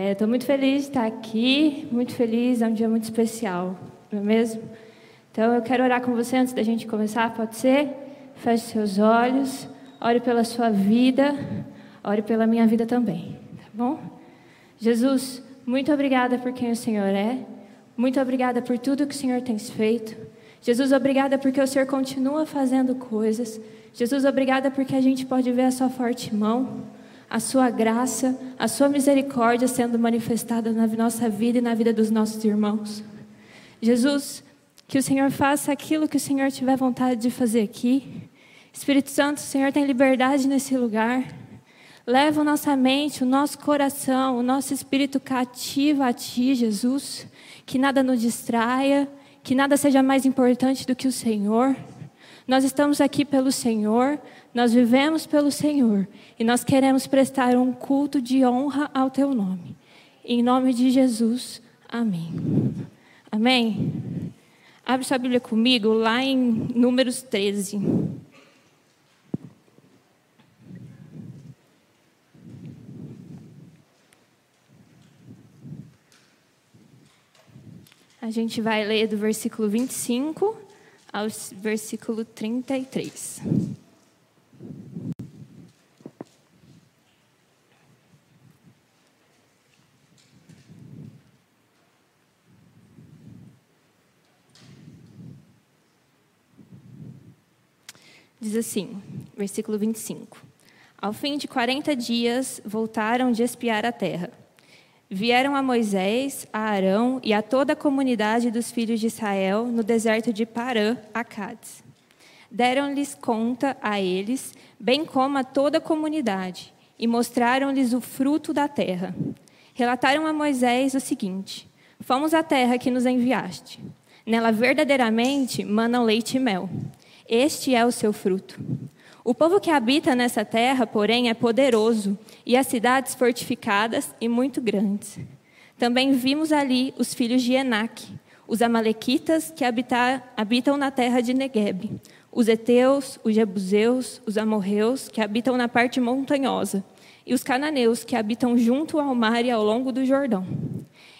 Estou é, muito feliz de estar aqui, muito feliz, é um dia muito especial, não é mesmo? Então eu quero orar com você antes da gente começar, pode ser? Feche seus olhos, ore pela sua vida, ore pela minha vida também, tá bom? Jesus, muito obrigada por quem o Senhor é, muito obrigada por tudo que o Senhor tem feito. Jesus, obrigada porque o Senhor continua fazendo coisas. Jesus, obrigada porque a gente pode ver a sua forte mão a sua graça, a sua misericórdia sendo manifestada na nossa vida e na vida dos nossos irmãos. Jesus, que o Senhor faça aquilo que o Senhor tiver vontade de fazer aqui. Espírito Santo, o Senhor tem liberdade nesse lugar. Leva a nossa mente, o nosso coração, o nosso espírito cativo a Ti, Jesus. Que nada nos distraia, que nada seja mais importante do que o Senhor. Nós estamos aqui pelo Senhor, nós vivemos pelo Senhor e nós queremos prestar um culto de honra ao teu nome. Em nome de Jesus, amém. Amém? Abre sua Bíblia comigo lá em Números 13. A gente vai ler do versículo 25 ao versículo 33. Diz assim, versículo 25: Ao fim de quarenta dias voltaram de espiar a terra. Vieram a Moisés, a Arão e a toda a comunidade dos filhos de Israel no deserto de Parã, a Cádiz. Deram-lhes conta a eles, bem como a toda a comunidade, e mostraram-lhes o fruto da terra. Relataram a Moisés o seguinte: Fomos à terra que nos enviaste. Nela verdadeiramente manam leite e mel este é o seu fruto. O povo que habita nessa terra, porém, é poderoso, e as cidades fortificadas e muito grandes. Também vimos ali os filhos de Enac, os amalequitas que habitam na terra de Negueb, os heteus, os jebuseus, os amorreus que habitam na parte montanhosa, e os cananeus que habitam junto ao mar e ao longo do Jordão.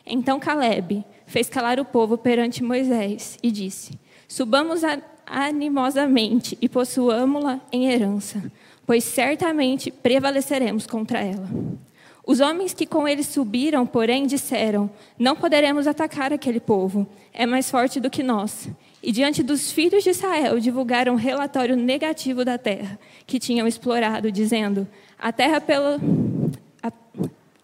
Então Caleb fez calar o povo perante Moisés e disse: Subamos animosamente e possuamo-la em herança, pois certamente prevaleceremos contra ela. Os homens que com ele subiram, porém, disseram: Não poderemos atacar aquele povo, é mais forte do que nós. E diante dos filhos de Israel divulgaram um relatório negativo da terra que tinham explorado, dizendo: A terra pelo, a,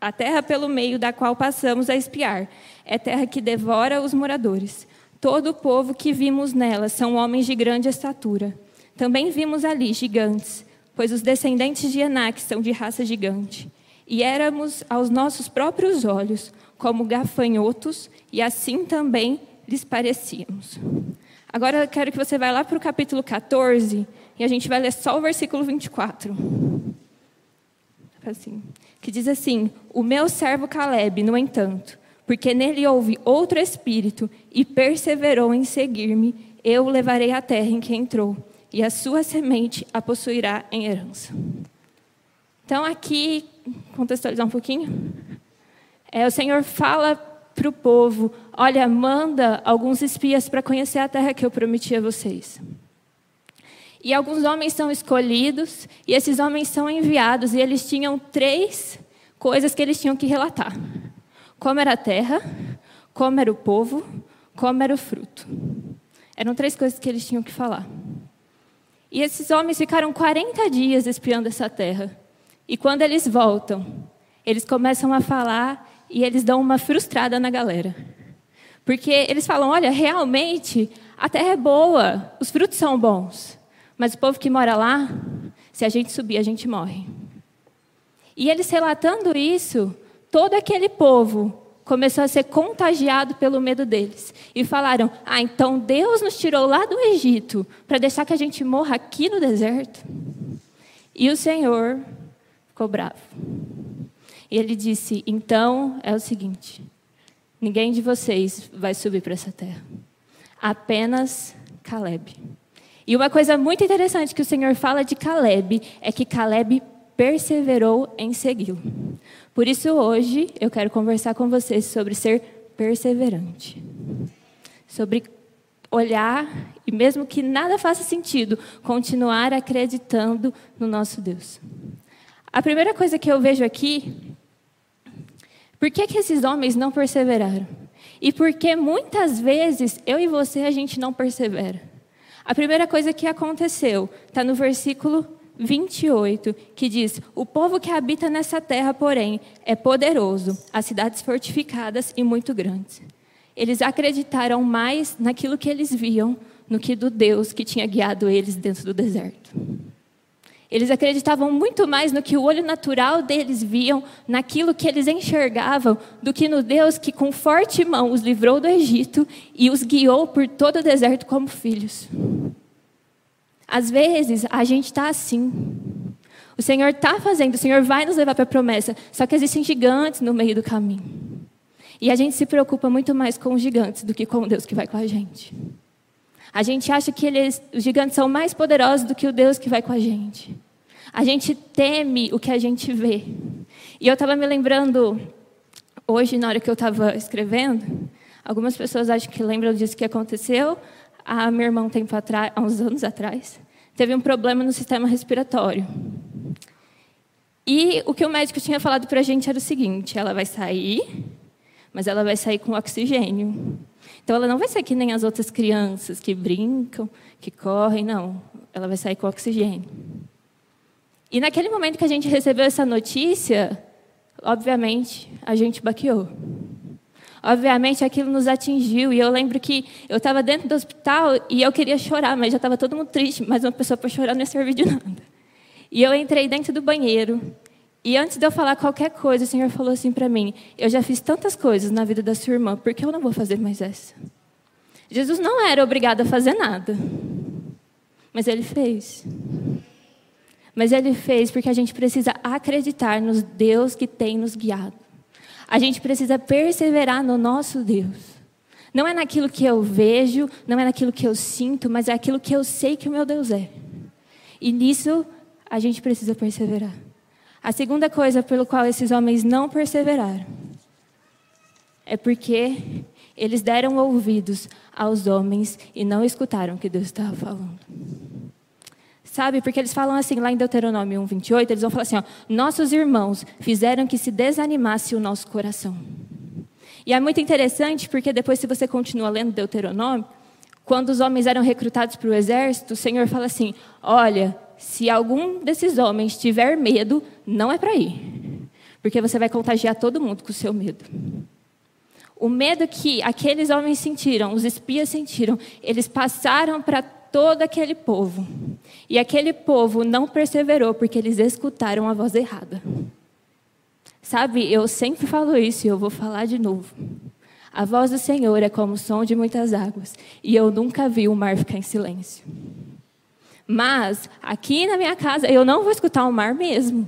a terra pelo meio da qual passamos a espiar é terra que devora os moradores. Todo o povo que vimos nela são homens de grande estatura. Também vimos ali gigantes, pois os descendentes de Enac são de raça gigante. E éramos aos nossos próprios olhos como gafanhotos, e assim também lhes parecíamos. Agora eu quero que você vá lá para o capítulo 14 e a gente vai ler só o versículo 24. Assim, que diz assim: O meu servo Caleb, no entanto, porque nele houve outro espírito e perseverou em seguir-me, eu o levarei à terra em que entrou, e a sua semente a possuirá em herança. Então, aqui, contextualizar um pouquinho, é, o Senhor fala para o povo: olha, manda alguns espias para conhecer a terra que eu prometi a vocês. E alguns homens são escolhidos, e esses homens são enviados, e eles tinham três coisas que eles tinham que relatar como era a terra, como era o povo, como era o fruto. Eram três coisas que eles tinham que falar. E esses homens ficaram 40 dias espiando essa terra. E quando eles voltam, eles começam a falar e eles dão uma frustrada na galera. Porque eles falam: olha, realmente a terra é boa, os frutos são bons. Mas o povo que mora lá, se a gente subir, a gente morre. E eles relatando isso, todo aquele povo começou a ser contagiado pelo medo deles. E falaram: Ah, então Deus nos tirou lá do Egito para deixar que a gente morra aqui no deserto? E o Senhor ficou bravo. E ele disse: Então é o seguinte: ninguém de vocês vai subir para essa terra, apenas Caleb. E uma coisa muito interessante que o Senhor fala de Caleb é que Caleb perseverou em segui-lo. Por isso, hoje, eu quero conversar com vocês sobre ser perseverante. Sobre olhar e, mesmo que nada faça sentido, continuar acreditando no nosso Deus. A primeira coisa que eu vejo aqui, por que, que esses homens não perseveraram? E por que muitas vezes eu e você a gente não persevera? A primeira coisa que aconteceu está no versículo 28, que diz: O povo que habita nessa terra, porém, é poderoso, as cidades fortificadas e muito grandes. Eles acreditaram mais naquilo que eles viam no que do Deus que tinha guiado eles dentro do deserto. Eles acreditavam muito mais no que o olho natural deles viam, naquilo que eles enxergavam, do que no Deus que com forte mão os livrou do Egito e os guiou por todo o deserto como filhos. Às vezes a gente está assim. O Senhor está fazendo, o Senhor vai nos levar para a promessa, só que existem gigantes no meio do caminho. E a gente se preocupa muito mais com os gigantes do que com o Deus que vai com a gente. A gente acha que eles, os gigantes são mais poderosos do que o Deus que vai com a gente. A gente teme o que a gente vê. E eu estava me lembrando, hoje, na hora que eu estava escrevendo, algumas pessoas acho que lembram disso que aconteceu. A minha irmã, tempo atrás, há uns anos atrás, teve um problema no sistema respiratório. E o que o médico tinha falado para a gente era o seguinte: ela vai sair mas ela vai sair com oxigênio. Então ela não vai ser que nem as outras crianças que brincam, que correm, não. Ela vai sair com oxigênio. E naquele momento que a gente recebeu essa notícia, obviamente, a gente baqueou. Obviamente aquilo nos atingiu e eu lembro que eu estava dentro do hospital e eu queria chorar, mas já estava todo mundo triste, mas uma pessoa para chorar não ia servir de nada. E eu entrei dentro do banheiro e antes de eu falar qualquer coisa, o Senhor falou assim para mim: Eu já fiz tantas coisas na vida da sua irmã, por que eu não vou fazer mais essa? Jesus não era obrigado a fazer nada, mas ele fez. Mas ele fez porque a gente precisa acreditar nos Deus que tem nos guiado. A gente precisa perseverar no nosso Deus. Não é naquilo que eu vejo, não é naquilo que eu sinto, mas é aquilo que eu sei que o meu Deus é. E nisso a gente precisa perseverar. A segunda coisa pelo qual esses homens não perseveraram é porque eles deram ouvidos aos homens e não escutaram o que Deus estava falando. Sabe, porque eles falam assim, lá em Deuteronômio 1, 28, eles vão falar assim: ó, nossos irmãos fizeram que se desanimasse o nosso coração. E é muito interessante porque depois, se você continua lendo Deuteronômio, quando os homens eram recrutados para o exército, o Senhor fala assim: olha, se algum desses homens tiver medo, não é para ir. Porque você vai contagiar todo mundo com o seu medo. O medo que aqueles homens sentiram, os espias sentiram, eles passaram para todo aquele povo. E aquele povo não perseverou porque eles escutaram a voz errada. Sabe, eu sempre falo isso e eu vou falar de novo. A voz do Senhor é como o som de muitas águas, e eu nunca vi o mar ficar em silêncio. Mas aqui na minha casa eu não vou escutar o mar mesmo.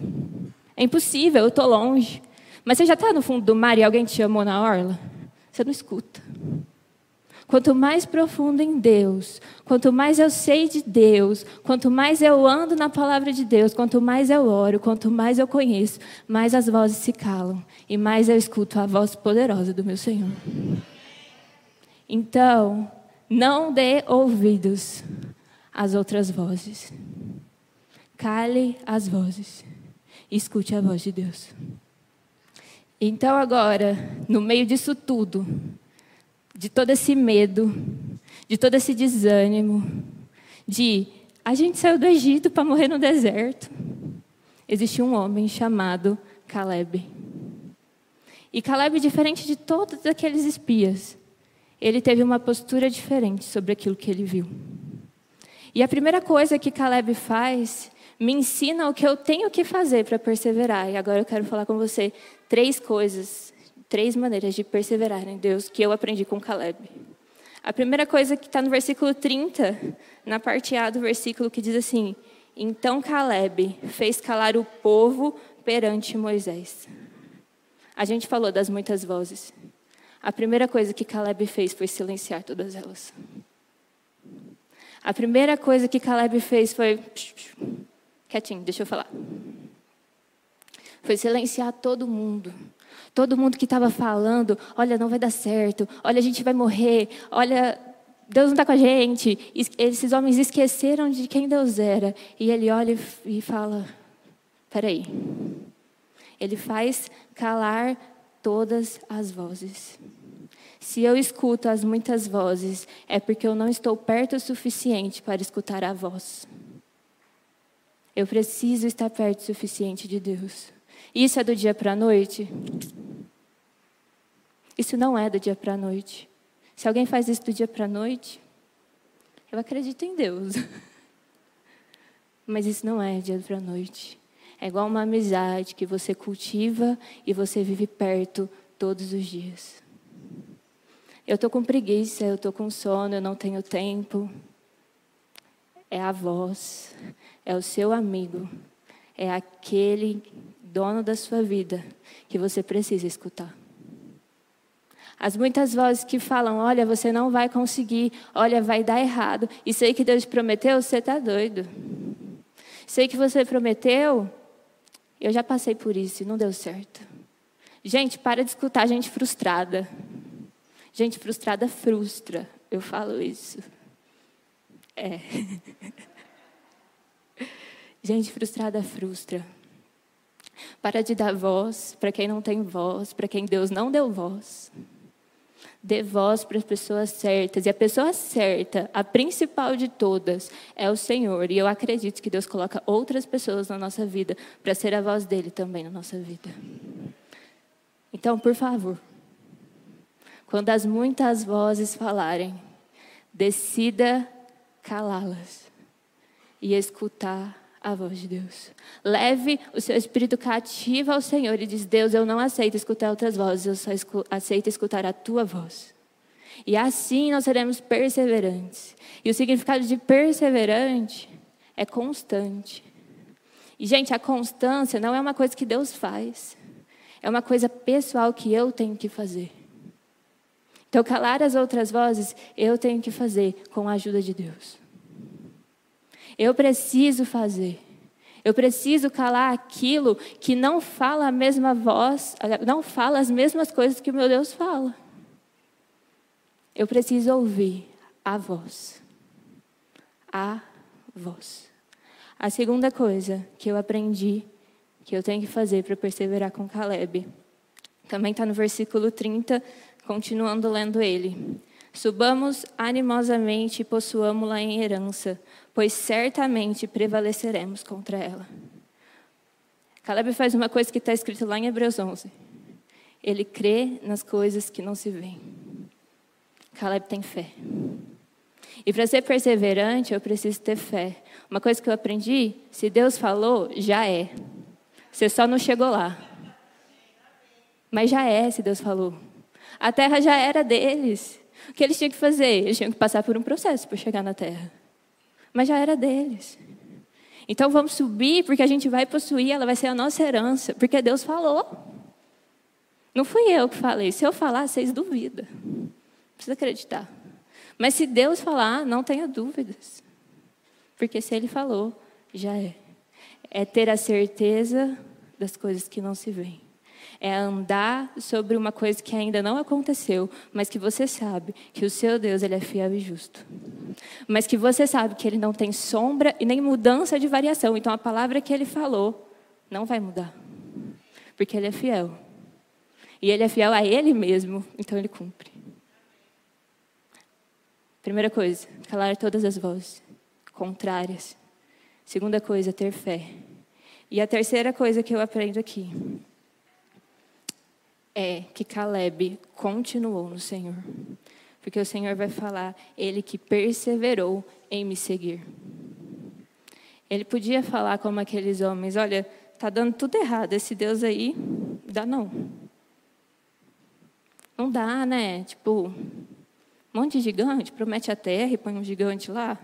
É impossível, eu estou longe. Mas você já está no fundo do mar e alguém te chamou na orla? Você não escuta. Quanto mais profundo em Deus, quanto mais eu sei de Deus, quanto mais eu ando na palavra de Deus, quanto mais eu oro, quanto mais eu conheço, mais as vozes se calam e mais eu escuto a voz poderosa do meu Senhor. Então, não dê ouvidos as outras vozes. Cale as vozes. Escute a voz de Deus. Então, agora, no meio disso tudo, de todo esse medo, de todo esse desânimo, de a gente saiu do Egito para morrer no deserto, existe um homem chamado Caleb. E Caleb, diferente de todos aqueles espias, ele teve uma postura diferente sobre aquilo que ele viu. E a primeira coisa que Caleb faz me ensina o que eu tenho que fazer para perseverar. E agora eu quero falar com você três coisas, três maneiras de perseverar em Deus que eu aprendi com Caleb. A primeira coisa que está no versículo 30, na parte A do versículo, que diz assim: Então Caleb fez calar o povo perante Moisés. A gente falou das muitas vozes. A primeira coisa que Caleb fez foi silenciar todas elas. A primeira coisa que Caleb fez foi. Quietinho, deixa eu falar. foi silenciar todo mundo. Todo mundo que estava falando: olha, não vai dar certo, olha, a gente vai morrer, olha, Deus não está com a gente. Esses homens esqueceram de quem Deus era. E ele olha e fala: peraí. Ele faz calar todas as vozes. Se eu escuto as muitas vozes, é porque eu não estou perto o suficiente para escutar a voz. Eu preciso estar perto o suficiente de Deus. Isso é do dia para a noite? Isso não é do dia para a noite. Se alguém faz isso do dia para a noite, eu acredito em Deus. Mas isso não é dia para a noite. É igual uma amizade que você cultiva e você vive perto todos os dias. Eu estou com preguiça, eu estou com sono, eu não tenho tempo. É a voz, é o seu amigo, é aquele dono da sua vida que você precisa escutar. As muitas vozes que falam: olha, você não vai conseguir, olha, vai dar errado. Isso aí que Deus prometeu, você está doido. Isso aí que você prometeu, eu já passei por isso e não deu certo. Gente, para de escutar gente frustrada. Gente frustrada frustra. Eu falo isso. É. Gente frustrada frustra. Para de dar voz para quem não tem voz, para quem Deus não deu voz. Dê voz para as pessoas certas. E a pessoa certa, a principal de todas, é o Senhor. E eu acredito que Deus coloca outras pessoas na nossa vida para ser a voz dele também na nossa vida. Então, por favor, quando as muitas vozes falarem, decida calá-las e escutar a voz de Deus. Leve o seu espírito cativo ao Senhor e diz: Deus, eu não aceito escutar outras vozes, eu só escu aceito escutar a tua voz. E assim nós seremos perseverantes. E o significado de perseverante é constante. E, gente, a constância não é uma coisa que Deus faz, é uma coisa pessoal que eu tenho que fazer. Então, calar as outras vozes, eu tenho que fazer com a ajuda de Deus. Eu preciso fazer. Eu preciso calar aquilo que não fala a mesma voz, não fala as mesmas coisas que o meu Deus fala. Eu preciso ouvir a voz. A voz. A segunda coisa que eu aprendi que eu tenho que fazer para perseverar com Caleb, também está no versículo 30, continuando lendo ele. Subamos animosamente e possuamos-la em herança, pois certamente prevaleceremos contra ela. Caleb faz uma coisa que está escrito lá em Hebreus 11. Ele crê nas coisas que não se veem. Caleb tem fé. E para ser perseverante, eu preciso ter fé. Uma coisa que eu aprendi: se Deus falou, já é. Você só não chegou lá. Mas já é, se Deus falou. A terra já era deles. O que eles tinham que fazer? Eles tinham que passar por um processo para chegar na terra. Mas já era deles. Então vamos subir, porque a gente vai possuir, ela vai ser a nossa herança, porque Deus falou. Não fui eu que falei. Se eu falar, vocês duvidam. Precisa acreditar. Mas se Deus falar, não tenha dúvidas. Porque se Ele falou, já é. É ter a certeza das coisas que não se veem é andar sobre uma coisa que ainda não aconteceu, mas que você sabe que o seu Deus ele é fiel e justo. Mas que você sabe que ele não tem sombra e nem mudança de variação. Então a palavra que ele falou não vai mudar. Porque ele é fiel. E ele é fiel a ele mesmo, então ele cumpre. Primeira coisa, calar todas as vozes contrárias. Segunda coisa, ter fé. E a terceira coisa que eu aprendo aqui é que Caleb continuou no Senhor. Porque o Senhor vai falar, ele que perseverou em me seguir. Ele podia falar como aqueles homens: olha, tá dando tudo errado, esse Deus aí, dá não. Não dá, né? Tipo, um monte de gigante, promete a terra e põe um gigante lá.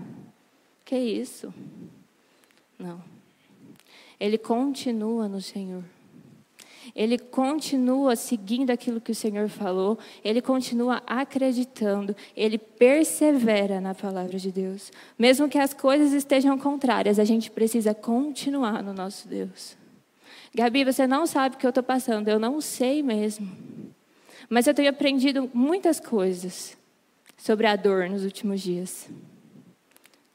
Que isso? Não. Ele continua no Senhor. Ele continua seguindo aquilo que o Senhor falou, ele continua acreditando, ele persevera na palavra de Deus. Mesmo que as coisas estejam contrárias, a gente precisa continuar no nosso Deus. Gabi, você não sabe o que eu estou passando. Eu não sei mesmo. Mas eu tenho aprendido muitas coisas sobre a dor nos últimos dias.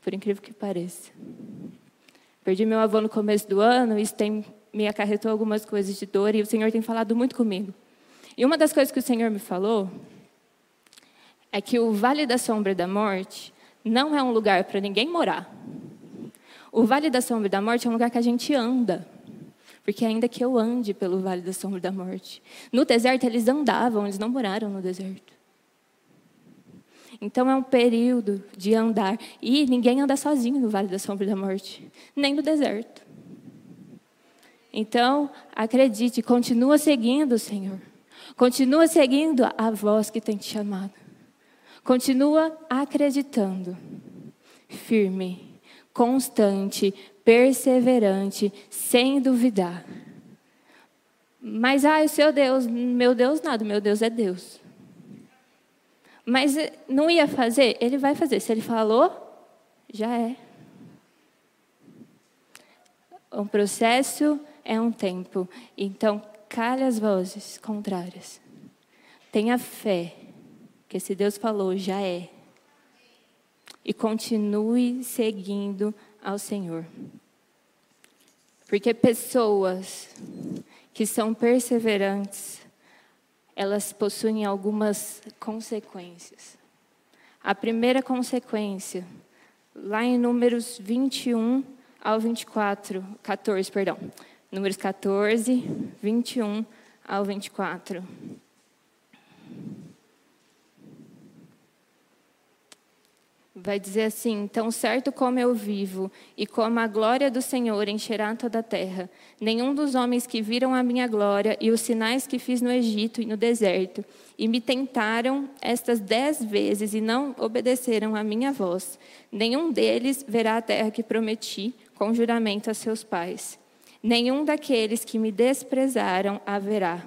Por incrível que pareça. Perdi meu avô no começo do ano, isso tem, me acarretou algumas coisas de dor e o Senhor tem falado muito comigo. E uma das coisas que o Senhor me falou é que o Vale da Sombra da Morte não é um lugar para ninguém morar. O Vale da Sombra da Morte é um lugar que a gente anda. Porque ainda que eu ande pelo Vale da Sombra da Morte. No deserto eles andavam, eles não moraram no deserto. Então é um período de andar. E ninguém anda sozinho no Vale da Sombra da Morte, nem no deserto. Então, acredite, continua seguindo Senhor. Continua seguindo a voz que tem te chamado. Continua acreditando. Firme, constante, perseverante, sem duvidar. Mas, ah, o seu Deus, meu Deus nada, meu Deus é Deus. Mas eh, não ia fazer? Ele vai fazer. Se ele falou, já é. Um processo é um tempo. Então, cale as vozes contrárias. Tenha fé que se Deus falou, já é. E continue seguindo ao Senhor. Porque pessoas que são perseverantes, elas possuem algumas consequências. A primeira consequência, lá em Números 21 ao 24, 14, perdão. Números 14, 21 ao 24. Vai dizer assim: Tão certo como eu vivo, e como a glória do Senhor encherá toda a terra, nenhum dos homens que viram a minha glória e os sinais que fiz no Egito e no deserto, e me tentaram estas dez vezes e não obedeceram à minha voz, nenhum deles verá a terra que prometi com juramento a seus pais. Nenhum daqueles que me desprezaram haverá.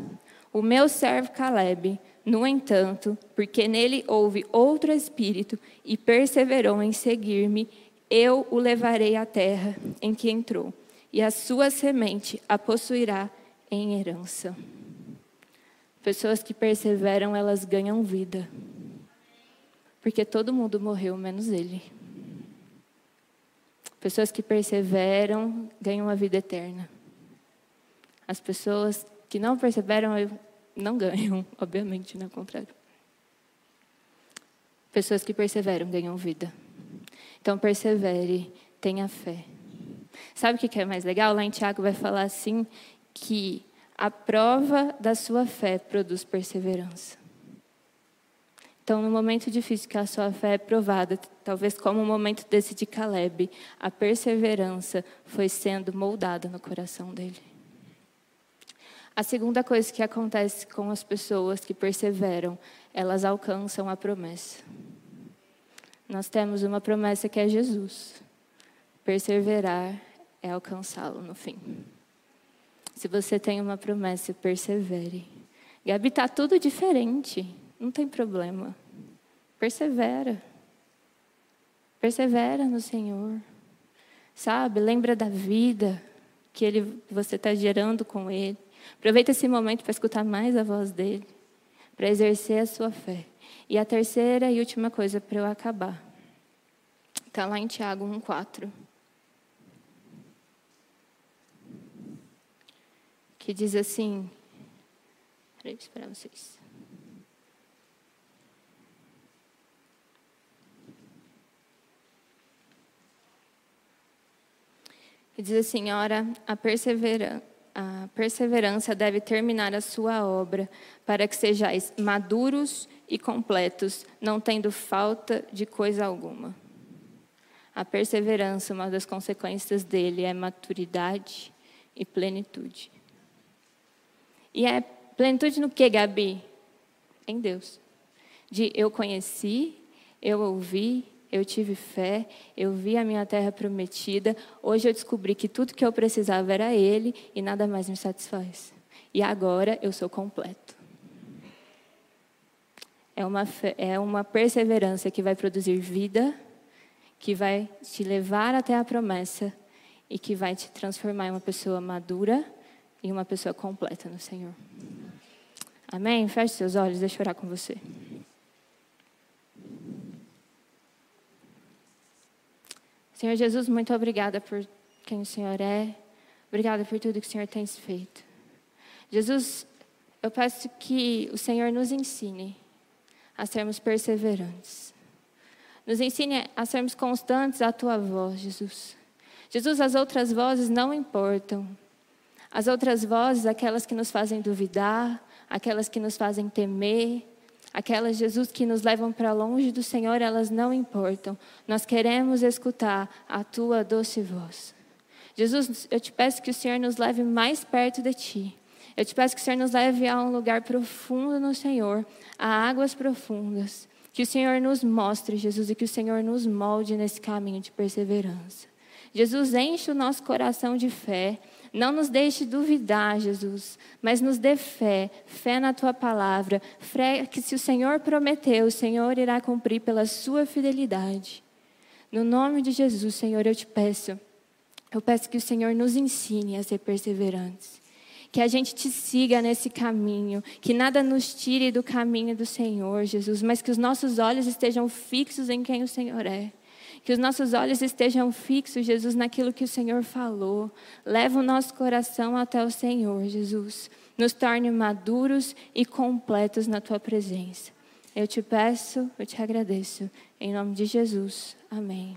O meu servo Caleb no entanto, porque nele houve outro espírito e perseverou em seguir-me, eu o levarei à terra em que entrou, e a sua semente a possuirá em herança. Pessoas que perseveram, elas ganham vida. Porque todo mundo morreu, menos ele. Pessoas que perseveram ganham a vida eterna. As pessoas que não perseveram não ganham, obviamente, não é o contrário. Pessoas que perseveram ganham vida. Então, persevere, tenha fé. Sabe o que é mais legal? Lá em Tiago vai falar assim: que a prova da sua fé produz perseverança. Então, no momento difícil que a sua fé é provada, talvez como o momento desse de Caleb, a perseverança foi sendo moldada no coração dele. A segunda coisa que acontece com as pessoas que perseveram, elas alcançam a promessa. Nós temos uma promessa que é Jesus. Perseverar é alcançá-lo no fim. Se você tem uma promessa, persevere. Gabi, está tudo diferente. Não tem problema. Persevera. Persevera no Senhor. Sabe? Lembra da vida que ele, você está gerando com Ele. Aproveita esse momento para escutar mais a voz dele, para exercer a sua fé. E a terceira e última coisa para eu acabar. Está lá em Tiago 1,4. Que diz assim. Esperar vocês. Que diz assim: ora, a perseverança a perseverança deve terminar a sua obra, para que sejais maduros e completos, não tendo falta de coisa alguma. A perseverança, uma das consequências dele é maturidade e plenitude. E é plenitude no que, Gabi? Em Deus. De eu conheci, eu ouvi, eu tive fé, eu vi a minha terra prometida. Hoje eu descobri que tudo que eu precisava era Ele e nada mais me satisfaz. E agora eu sou completo. É uma, fé, é uma perseverança que vai produzir vida, que vai te levar até a promessa e que vai te transformar em uma pessoa madura, e uma pessoa completa no Senhor. Amém? Feche seus olhos, deixa eu orar com você. Senhor Jesus, muito obrigada por quem o Senhor é. Obrigada por tudo que o Senhor tem feito. Jesus, eu peço que o Senhor nos ensine a sermos perseverantes. Nos ensine a sermos constantes à tua voz, Jesus. Jesus, as outras vozes não importam. As outras vozes, aquelas que nos fazem duvidar, aquelas que nos fazem temer, aquelas, Jesus, que nos levam para longe do Senhor, elas não importam. Nós queremos escutar a tua doce voz. Jesus, eu te peço que o Senhor nos leve mais perto de ti. Eu te peço que o Senhor nos leve a um lugar profundo no Senhor, a águas profundas. Que o Senhor nos mostre, Jesus, e que o Senhor nos molde nesse caminho de perseverança. Jesus, enche o nosso coração de fé. Não nos deixe duvidar, Jesus, mas nos dê fé, fé na tua palavra, fé que se o Senhor prometeu, o Senhor irá cumprir pela sua fidelidade. No nome de Jesus, Senhor, eu te peço, eu peço que o Senhor nos ensine a ser perseverantes. Que a gente te siga nesse caminho, que nada nos tire do caminho do Senhor, Jesus, mas que os nossos olhos estejam fixos em quem o Senhor é. Que os nossos olhos estejam fixos, Jesus, naquilo que o Senhor falou. Leva o nosso coração até o Senhor, Jesus. Nos torne maduros e completos na tua presença. Eu te peço, eu te agradeço. Em nome de Jesus. Amém.